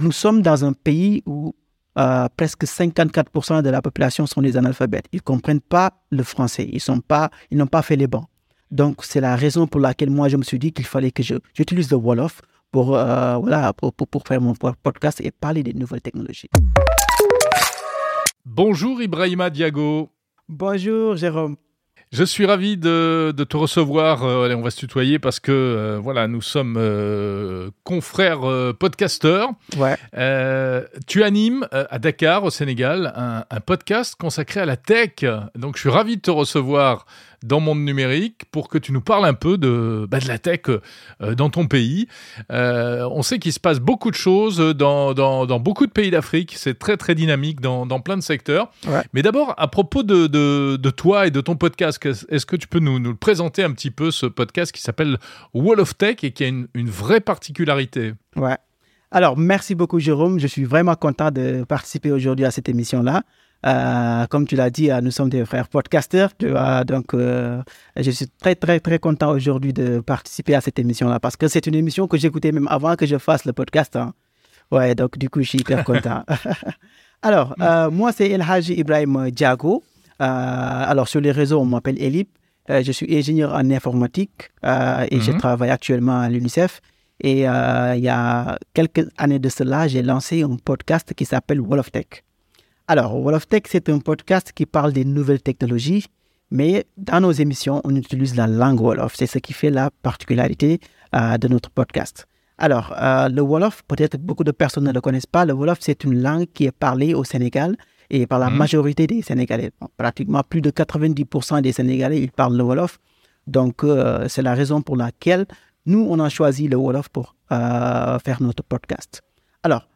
nous sommes dans un pays où euh, presque 54% de la population sont des analphabètes. Ils ne comprennent pas le français. Ils sont pas, ils n'ont pas fait les bancs. Donc, c'est la raison pour laquelle moi, je me suis dit qu'il fallait que j'utilise le Wolof pour, euh, voilà, pour, pour, faire mon podcast et parler des nouvelles technologies. Bonjour Ibrahima Diago. Bonjour Jérôme. Je suis ravi de, te recevoir. Euh, allez, on va se tutoyer parce que euh, voilà, nous sommes euh, confrères podcasteurs. Ouais. tu animes à Dakar, au Sénégal, un, un, podcast consacré à la tech. Donc, je suis ravi de te recevoir dans Monde Numérique pour que tu nous parles un peu de, bah, de la tech euh, dans ton pays. Euh, on sait qu'il se passe beaucoup de choses dans, dans, dans beaucoup de pays d'Afrique. C'est très, très dynamique dans, dans plein de secteurs. Mais d'abord, à propos de, de, de, toi et de ton podcast, est-ce que tu peux nous, nous présenter un petit peu ce podcast qui s'appelle Wall of Tech et qui a une, une vraie particularité? Ouais. Alors, merci beaucoup, Jérôme. Je suis vraiment content de participer aujourd'hui à cette émission-là. Euh, comme tu l'as dit, euh, nous sommes des frères podcasters. Tu vois, donc, euh, je suis très, très, très content aujourd'hui de participer à cette émission-là parce que c'est une émission que j'écoutais même avant que je fasse le podcast. Hein. Ouais, donc du coup, je suis hyper content. alors, moi, c'est El Haji Ibrahim Diago. alors, sur les réseaux, on m'appelle Elip. je suis ingénieur en informatique et je mhm. travaille actuellement à l'UNICEF. Et il y a quelques années de cela, j'ai lancé un podcast qui s'appelle Wall of Tech. Alors, Wall of Tech, c'est un podcast qui parle des nouvelles technologies, mais dans nos émissions, on utilise la langue Wolof. C'est ce qui fait la particularité euh, de notre podcast. Alors, euh, le Wolof, peut-être beaucoup de personnes ne le connaissent pas. Le Wolof, c'est une langue qui est parlée au Sénégal et par la mhm. majorité des Sénégalais. pratiquement plus de 90% des Sénégalais, ils parlent le Wolof. Donc, euh, c'est la raison pour laquelle nous, on a choisi le Wolof pour faire notre podcast. Alors,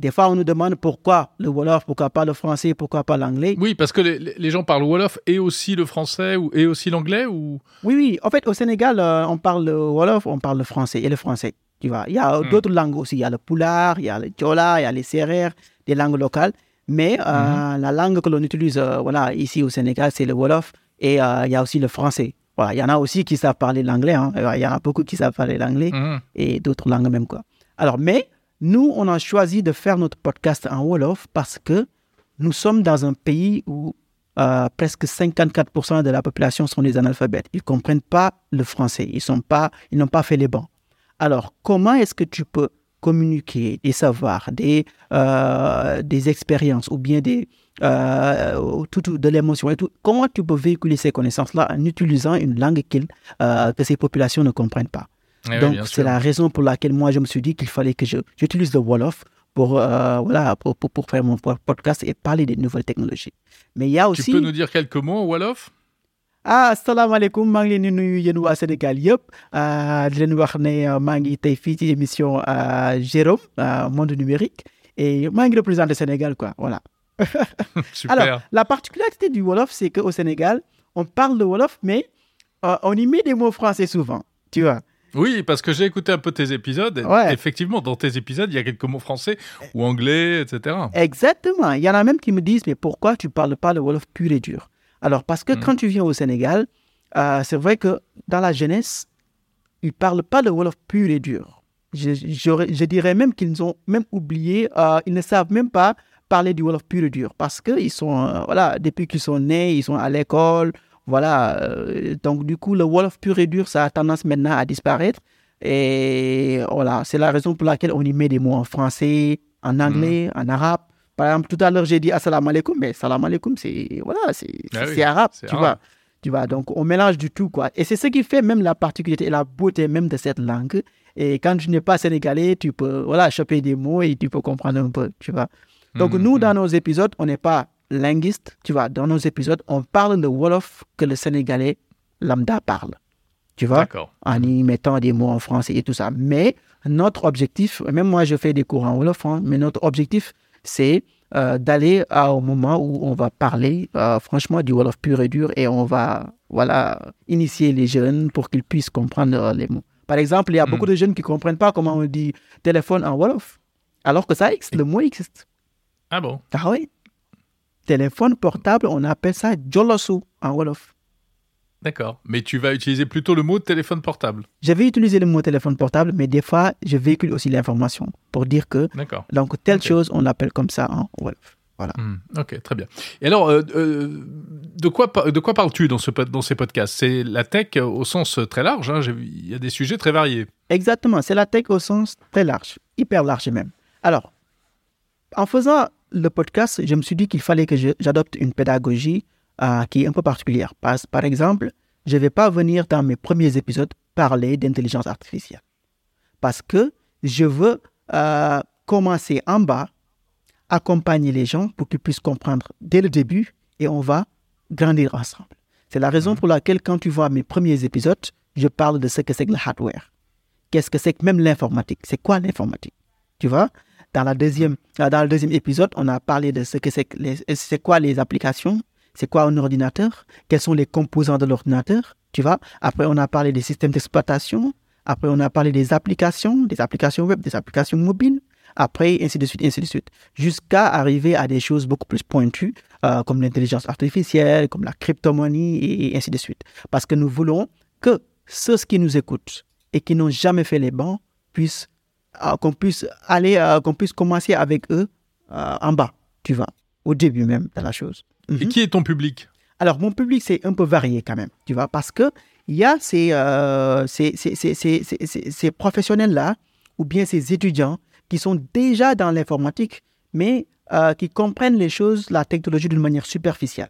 des fois, on nous demande pourquoi le Wolof, pourquoi pas le français, pourquoi pas l'anglais. Oui, parce que les, gens parlent Wolof et aussi le français ou, et aussi l'anglais ou... Oui, oui. En fait, au Sénégal, euh, on parle le Wolof, on parle le français et le français. Tu vois, il y a hmm. d'autres langues aussi. Il y a le Poulard, il y a le Tchola, il y a les Serrères, des langues locales. Mais euh, hmm. la langue que l'on utilise euh, voilà, ici au Sénégal, c'est le Wolof et il y a aussi le français. Voilà, il y en a aussi qui savent parler l'anglais. Hein. Il y en a beaucoup qui savent parler l'anglais hmm. et d'autres langues même. Quoi. Alors, mais nous, on a choisi de faire notre podcast en Wolof parce que nous sommes dans un pays où euh, presque 54% de la population sont des analphabètes. Ils ne comprennent pas le français. Ils n'ont pas, fait les bancs. Alors, comment est-ce que tu peux communiquer des savoirs, des, euh, des expériences ou bien euh, tout, de l'émotion et tout? Comment tu peux véhiculer ces connaissances-là en utilisant une langue que ces populations ne comprennent pas? Eh Donc, c'est la raison pour laquelle moi, je me suis dit qu'il fallait que j'utilise le Wolof pour, euh, voilà, pour, pour, faire mon podcast et parler des nouvelles technologies. Mais il y a aussi... Tu peux nous dire quelques mots en Wolof? Ah asalaamaaleykum maa ngi leen di nuyu yéen waa Sénégal yëpp euh, di leen wax ne euh, maa ngi tey fii ci émission Jérôme monde numérique et maa ngi représenter Sénégal quoi voilà. Super. Alors la particularité du Wolof c'est qu'au Sénégal on parle le Wolof mais on y met des mots français souvent tu vois. Oui, parce que j'ai écouté un peu tes épisodes. Effectivement, dans tes épisodes, il y a quelques mots français ou anglais, etc. Exactement. Il y en a même qui me disent, mais pourquoi tu parles pas le Wolof pur et dur? Alors, parce que hmm. quand tu viens au Sénégal, euh, c'est vrai que dans la jeunesse, ils ne parlent pas le Wolof pur et dur. Je, je, dirais même qu'ils ont même oublié, euh, ils ne savent même pas parler du Wolof pur et dur parce que ils sont, euh, voilà, depuis qu'ils sont nés, ils sont à l'école, voilà. Euh, donc, du coup, le Wolof pur et dur, ça a tendance maintenant à disparaître. Et voilà, c'est la raison pour laquelle on y met des mots en français, en hmm. anglais, en arabe. Par exemple, tout à l'heure, j'ai dit assalamu alaikum, mais salam alaikum, c'est voilà, c'est ah arabe, tu vois. Tu vois, donc on mélange du tout, quoi. Et c'est ce qui fait même la particularité et la beauté même de cette langue. Et quand tu n'es pas sénégalais, tu peux, voilà, choper des mots et tu peux comprendre un peu, tu vois. Donc, hmm, nous, dans nos épisodes, on n'est pas linguiste, tu vois, dans nos épisodes, on parle le Wolof que le Sénégalais lambda parle. Tu vois? En y mettant des mots en français et tout ça. Mais notre objectif, même moi je fais des cours en Wolof, hein, mais notre objectif, c'est euh, d'aller au moment où on va parler euh, franchement du Wolof pur et dur et on va voilà, initier les jeunes pour qu'ils puissent comprendre les mots. Par exemple, il y a hmm. beaucoup de jeunes qui ne comprennent pas comment on dit téléphone en Wolof, alors que ça existe, le mot existe. Ah bon? Ah oui téléphone portable, on appelle ça Jolosu en Wolof. D'accord. Mais tu vas utiliser plutôt le mot téléphone portable. Je vais utiliser le mot téléphone portable, mais des fois, je véhicule aussi l'information pour dire que D'accord. donc telle chose, on l'appelle comme ça en Wolof. Hmm, ok, très bien. Et alors, euh, euh, de quoi, de quoi parles-tu dans, ce, dans ces podcasts? C'est la tech au sens très large. hein, Il y a des sujets très variés. Exactement, c'est la tech au sens très large, hyper large même. Alors, en faisant le podcast, je me suis dit qu'il fallait que j'adopte une pédagogie euh, qui est un peu particulière. Par, par exemple, je ne vais pas venir dans mes premiers épisodes parler d'intelligence artificielle. Parce que je veux euh, commencer en bas, accompagner les gens pour qu'ils puissent comprendre dès le début et on va grandir ensemble. C'est la raison pour laquelle quand tu vois mes premiers épisodes, je parle de ce que c'est que le hardware qu'est-ce que c'est que même l'informatique? C'est quoi l'informatique? Tu vois? Dans, la deuxième, euh, dans le deuxième épisode, on a parlé de ce que c'est les- c'est quoi les applications, c'est quoi un ordinateur, quels sont les composants de l'ordinateur, tu vois Après, on a parlé des systèmes d'exploitation, après, on a parlé des applications, des applications web, des applications mobiles, après, ainsi de suite, ainsi de suite, jusqu'à arriver à des choses beaucoup plus pointues, euh, comme l'intelligence artificielle, comme la cryptomonnaie, et, et ainsi de suite. Parce que nous voulons que ceux qui nous écoutent et qui n'ont jamais fait les bancs puissent, euh, qu'on puisse aller, euh, qu'on puisse commencer avec eux euh, en bas, tu vois, au début même de la chose. Et Mhm. qui est ton public? Alors, mon public, c'est un peu varié quand même, tu vois, parce que il y a ces, euh, ces, ces, ces, ces, ces- ces- ces professionnels-là, ou bien ces étudiants qui sont déjà dans l'informatique, mais euh, qui comprennent les choses, la technologie d'une manière superficielle.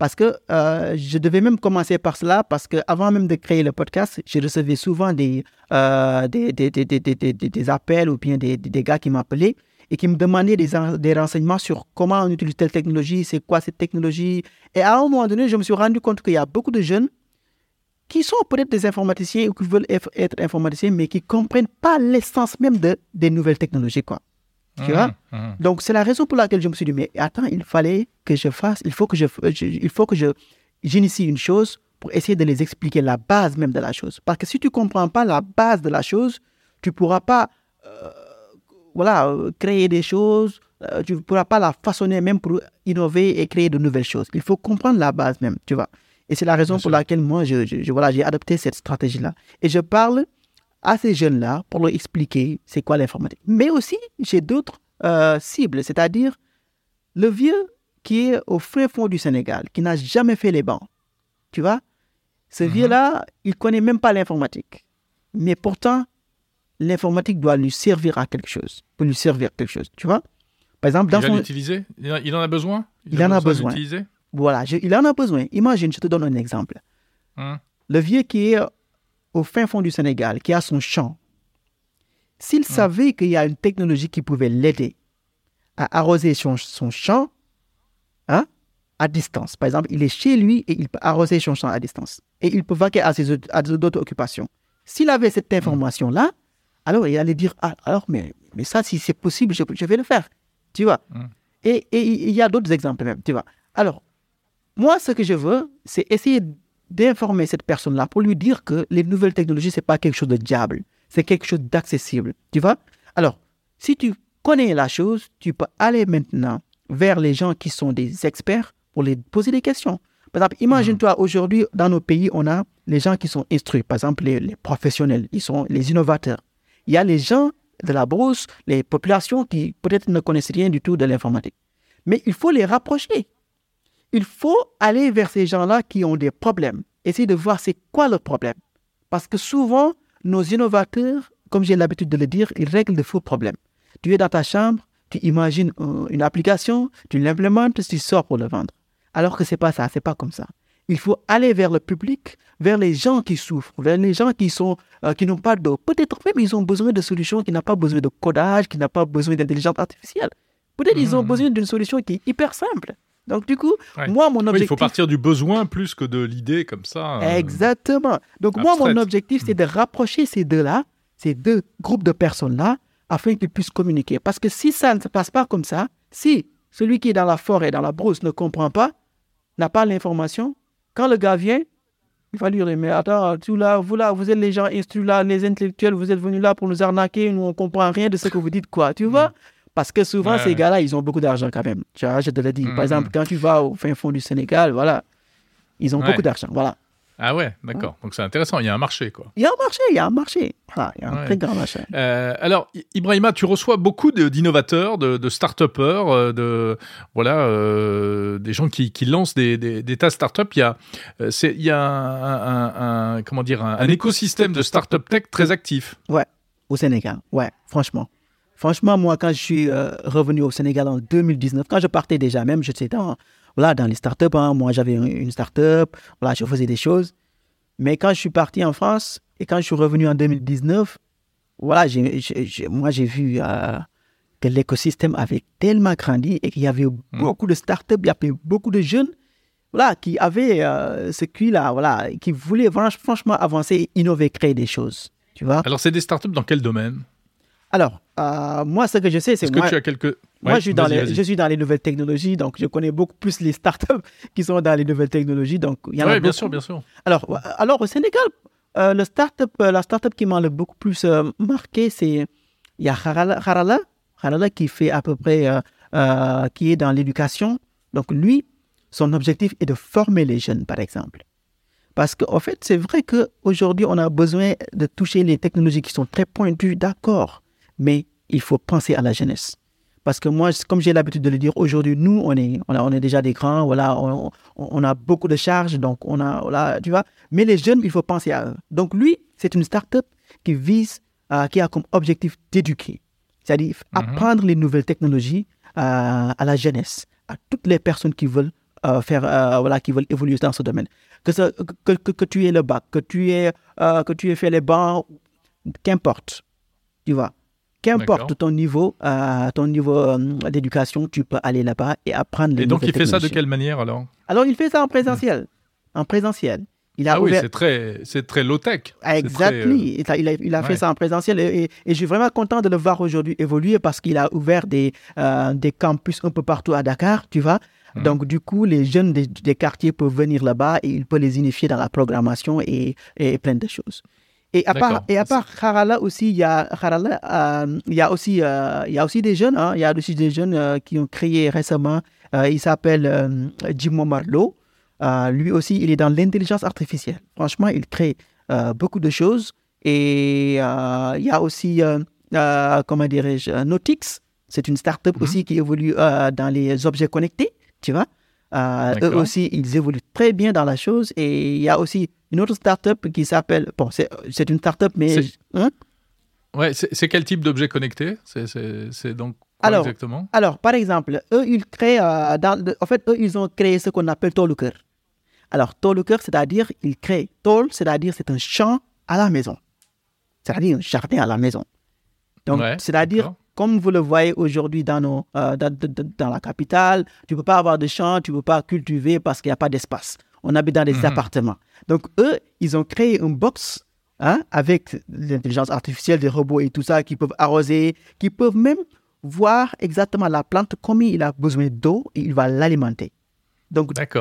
Parce que euh, je devais même commencer par cela, parce que avant même de créer le podcast, je recevais souvent des, euh, des, appels ou bien des, gars qui m'appelaient et qui me demandaient des, des renseignements sur comment on utilise telle technologie, c'est quoi cette technologie. Et à un moment donné, je me suis rendu compte qu'il y a beaucoup de jeunes qui sont peut-être des informaticiens ou qui veulent être informaticiens, mais qui ne comprennent pas l'essence même de, des nouvelles technologies. Tu vois Mhm, mhm. donc, c'est la raison pour laquelle je me suis dit, mais attends, il fallait que je fasse, il faut que je, je- il faut que je, j'initie une chose pour essayer de les expliquer la base même de la chose. Parce que si tu ne comprends pas la base de la chose, tu ne pourras pas, euh, voilà, euh, créer des choses, euh, tu ne pourras pas la façonner même pour innover et créer de nouvelles choses. Il faut comprendre la base même, tu vois. Et c'est la raison Bien pour sûr. laquelle moi, je, je- je- voilà, j'ai adopté cette stratégie-là. Et je parle à ces jeunes-là pour leur expliquer c'est quoi l'informatique. Mais aussi, j'ai d'autres euh, cibles, c'est-à-dire le vieux qui est au fin fond du Sénégal, qui n'a jamais fait les bancs. Tu vois Ce Mhm. vieux-là, il connaît même pas l'informatique. Mais pourtant, l'informatique doit lui servir à quelque chose, pour lui servir à quelque chose. Tu vois Par exemple, Il dans va son... l'utiliser? Il, en- il a besoin? Il en a besoin. Voilà, je- il en a besoin. Imagine, je te donne un exemple. Hum, Le vieux qui est au fin fond du Sénégal, qui a son champ, s'il savait qu'il y a une technologie qui pouvait l'aider à arroser son, son champ hein, à distance, par exemple, il est chez lui et il peut arroser son champ à distance, et il peut vaquer à ses autres- à d'autres occupations. S'il avait cette information-là, alors il allait dire, ah, alors, mais, mais ça, si c'est possible, je, je vais le faire. Tu vois? Mm. Et et il y a d'autres exemples même, tu vois. Alors, moi, ce que je veux, c'est essayer d'informer cette personne-là pour lui dire que les nouvelles technologies, c'est pas quelque chose de diable, c'est quelque chose d'accessible. Tu vois? Alors, si tu connais la chose, tu peux aller maintenant vers les gens qui sont des experts pour les poser des questions. Par exemple, imagine-toi aujourd'hui, dans nos pays, on a les gens qui sont instruits, par exemple les, les professionnels, ils sont les innovateurs. Il y a les gens de la brousse, les populations qui peut-être ne connaissent rien du tout de l'informatique. Mais il faut les rapprocher. Il faut aller vers ces gens-là qui ont des problèmes. Essayer de voir c'est quoi le problème. Parce que souvent, nos innovateurs, comme j'ai l'habitude de le dire, ils règlent de faux problèmes. Tu es dans ta chambre, tu imagines euh, une application, tu l'implémentes, tu sors pour le vendre. Alors que c'est pas ça, c'est pas comme ça. Il faut aller vers le public, vers les gens qui souffrent, vers les gens qui sont euh, qui n'ont pas d'eau. Peut-être même ils ont besoin de solutions qui n'ont pas besoin de codage, qui n'ont pas besoin d'intelligence artificielle. Peut-être ils ont Mhm. besoin d'une solution qui est hyper simple. Donc du coup, Ouais. moi mon Oui, objectif il faut partir du besoin plus que de l'idée comme ça. euh, Exactement. Donc, moi, mon objectif, c'est de rapprocher ces deux-là, ces deux groupes de personnes-là, afin qu'ils puissent communiquer. Parce que si ça ne se passe pas comme ça, si celui qui est dans la forêt, dans la brousse, ne comprend pas, n'a pas l'information, quand le gars vient, il va lui dire, mais attends, tu là, vous là, vous êtes les gens instruits là, les intellectuels, vous êtes venus là pour nous arnaquer, nous on comprend rien de ce que vous dites, quoi, tu vois? Parce que souvent, Ouais, ces ouais. gars-là, ils ont beaucoup d'argent quand même. Tu vois, je te le dis. Par exemple, quand tu vas au fin fond du Sénégal, voilà, ils ont Ouais. beaucoup d'argent, voilà. Ah ouais, d'accord. Donc c'est intéressant. Il y a un marché, quoi. Il y a un marché, il y a un marché. Voilà, il y a un Ouais. très grand marché. Euh, alors, Ibrahima, tu reçois beaucoup d'innovateurs, de, de start-upers, euh, de voilà, euh, des gens qui, qui lancent des, des, des tas de start-up. Il y a, c'est, il y a un, un- un- comment dire, un, un écosystème de start-up tech très actif. Au Sénégal, ouais, franchement. Franchement, moi, quand je suis euh, revenu au Sénégal en 2019, quand je partais déjà, même, j'étais dans, voilà, dans les startups. Hein, moi, j'avais une startup, voilà, je faisais des choses. Mais quand je suis parti en France et quand je suis revenu en 2019, voilà, moi, j'ai vu euh, que l'écosystème avait tellement grandi et qu'il y avait beaucoup de startups, il y avait beaucoup de jeunes voilà, qui avaient euh, ce QI-là, voilà, qui voulaient franch- franchement avancer, innover, créer des choses. Tu vois Alors, c'est des start-up dans quel domaine? Alors, euh, moi, ce que je sais, c'est Est-ce moi, que tu as quelques. moi je, suis dans les, vas-y. je suis dans les nouvelles technologies, donc je connais beaucoup plus les startups qui sont dans les nouvelles technologies. Donc, il y en a Ouais, bien beaucoup. sûr, bien sûr. Alors, alors au Sénégal, euh, le startup, euh, la startup qui m'a le beaucoup plus euh, marqué, c'est il y a Harala, Harala, Harala qui fait à peu près, euh, euh, qui est dans l'éducation. Donc lui, son objectif est de former les jeunes, par exemple. Parce qu'en fait, c'est vrai qu'aujourd'hui, on a besoin de toucher les technologies qui sont très pointues, d'accord, mais il faut penser à la jeunesse. Parce que moi, comme j'ai l'habitude de le dire, aujourd'hui, nous, on est, on, a- on est déjà des grands, voilà, on, a beaucoup de charges, donc on a, voilà, tu vois. Mais les jeunes, il faut penser à eux. Donc lui, c'est une start-up qui vise, euh, qui a comme objectif d'éduquer. C'est-à-dire apprendre les nouvelles technologies euh, à la jeunesse, à toutes les personnes qui veulent euh, faire, voilà, qui veulent évoluer dans ce domaine. Que, ce- que, que, que tu aies le bac, que tu aies, que tu aies fait les bancs, qu'importe, tu vois. Qu'importe ton niveau, euh, ton niveau euh, d'éducation, tu peux aller là-bas et apprendre les Et donc, il fait ça de quelle manière alors? Alors, il fait ça en présentiel. En présentiel. Il a Ah oui, ouvert... c'est très, c'est très low-tech. Très, euh, Il a, il fait ça en présentiel et, et- et je suis vraiment content de le voir aujourd'hui évoluer parce qu'il a ouvert des, des campus un peu partout à Dakar, tu vois. Mhm. Donc, du coup, les jeunes des, des quartiers peuvent venir là-bas et il peut les unifier dans la programmation et, et plein de choses. Et à part, et à part Harala aussi, il y a, Harala, euh, il y a aussi, euh, il y a aussi des jeunes, hein, il y a aussi des jeunes euh, qui ont créé récemment, il s'appelle euh, Jim Marlowe. Lui aussi, il est dans l'intelligence artificielle. Franchement, il crée beaucoup de choses. Et il y a aussi, comment dirais-je, Notix. C'est une start-up Mhm. aussi qui évolue dans les objets connectés, tu vois. Euh, eux aussi, ils évoluent très bien dans la chose. Et il y a aussi une autre start-up qui s'appelle, bon, c'est une start-up, mais... Hein? Ouais, c'est quel type d'objet connecté? C'est- donc quoi Alors, exactement? Alors, par exemple, eux, ils créent, euh, dans en fait, eux, ils ont créé ce qu'on appelle Toluker. Alors, Toluker, c'est-à-dire, ils créent Tol, c'est-à-dire, c'est un champ à la maison. C'est-à-dire un jardin à la maison. Donc, Ouais, c'est-à-dire. Comme vous le voyez aujourd'hui dans, nos, euh, dans, la capitale, tu ne peux pas avoir de champ, tu ne peux pas cultiver parce qu'il n'y a pas d'espace. On habite dans des Mhm. appartements. Donc, eux, ils ont créé une box hein, avec l'intelligence artificielle, des robots et tout ça qui peuvent arroser, qui peuvent même voir exactement la plante, combien il a besoin d'eau et il va l'alimenter.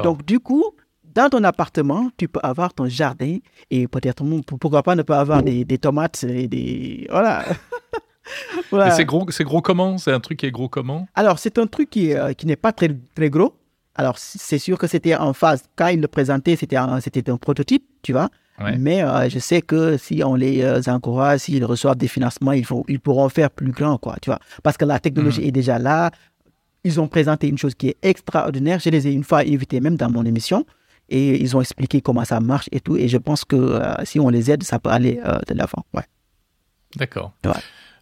Donc, du coup, dans ton appartement, tu peux avoir ton jardin et peut-être, pourquoi pas ne pas avoir des, des tomates et des... Voilà. Voilà. C'est gros, c'est gros comment? C'est un truc qui est gros comment? Alors, c'est un truc qui, euh, qui n'est pas très, très gros. Alors, c'est sûr que c'était en phase. Quand il le présentait, c'était un, c'était un prototype, tu vois. Ouais. Mais euh, je sais que si on les euh, encourage, s'ils reçoivent des financements, ils, faut, ils pourront faire plus grand, quoi, tu vois. Parce que la technologie est déjà là. Ils ont présenté une chose qui est extraordinaire. Je les ai une fois invités même dans mon émission. Et ils ont expliqué comment ça marche et tout. Et je pense que euh, si on les aide, ça peut aller de l'avant. Ouais. D'accord. Ouais.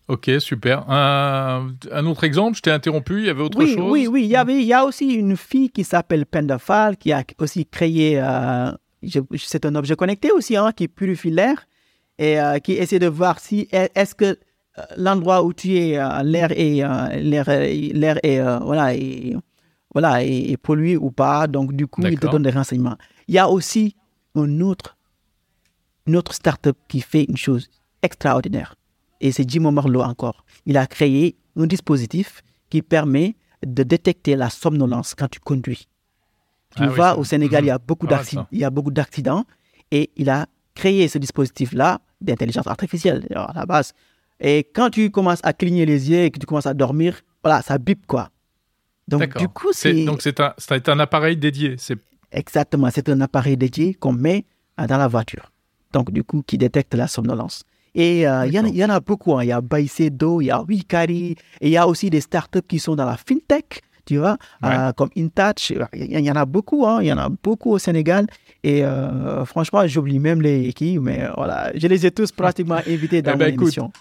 Ok, super. Un, un autre exemple, je t'ai interrompu, il y avait autre oui, chose? Oui, oui, il y avait, il y a aussi une fille qui s'appelle Penda Fall qui a aussi créé, euh, c'est un objet connecté aussi, hein, qui purifie l'air et euh, qui essaie de voir si est-ce que euh, l'endroit où tu es, euh, l'air est, l'air, l'air est, voilà, est, voilà, est, est pollué ou pas. Donc du coup, il te donne des renseignements. Il y a aussi un autre, une autre startup qui fait une chose extraordinaire. Et c'est Jim Marlowe encore. Il a créé un dispositif qui permet de détecter la somnolence quand tu conduis. Tu Ah oui, ça- au Sénégal, il y a beaucoup Pas mal, d'accidents. ça. Il y a beaucoup d'accidents et il a créé ce dispositif-là d'intelligence artificielle à la base. Et quand tu commences à cligner les yeux et que tu commences à dormir, voilà, ça bip quoi. Donc du coup, C'est- Donc c'est un, appareil dédié. Exactement, c'est un appareil dédié qu'on met dans la voiture. Donc, du coup, qui détecte la somnolence. Et euh, il y, en a- il y en a beaucoup. hein. Il y a Baicedo, il y a Wikari, et il y a aussi des startups qui sont dans la fintech, tu vois, Ouais. euh, comme InTouch. Il y, en a beaucoup, hein. il y en a beaucoup au Sénégal. Et euh, franchement, j'oublie même les qui, mais voilà, je les ai tous pratiquement invités dans Eh ben, mon écoute, émission.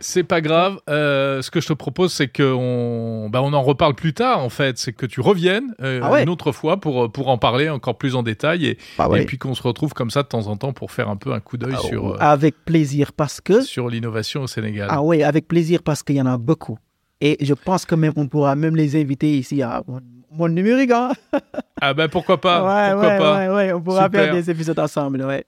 C'est pas grave. Euh, ce que je te propose, c'est qu'on bah, on en reparle plus tard, en fait. C'est que tu reviennes euh, Ah ouais. une autre fois pour, pour en parler encore plus en détail et, Bah et puis qu'on se retrouve comme ça de temps en temps pour faire un peu un coup d'œil Ah, sur, euh, Avec plaisir, parce que sur l'innovation au Sénégal. Ah oui, avec plaisir parce qu'il y en a beaucoup. Et je pense que même on pourra même les inviter ici à mon, numérique. Hein? Ah ben pourquoi pas, ouais, pourquoi pas. on pourra Super. faire des épisodes ensemble. Ouais.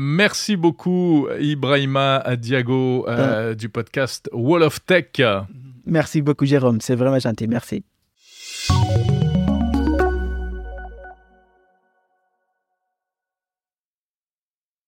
Merci beaucoup Ibrahima Diago euh, du podcast Wall of Tech. Merci beaucoup, Jérôme. C'est vraiment gentil. Merci.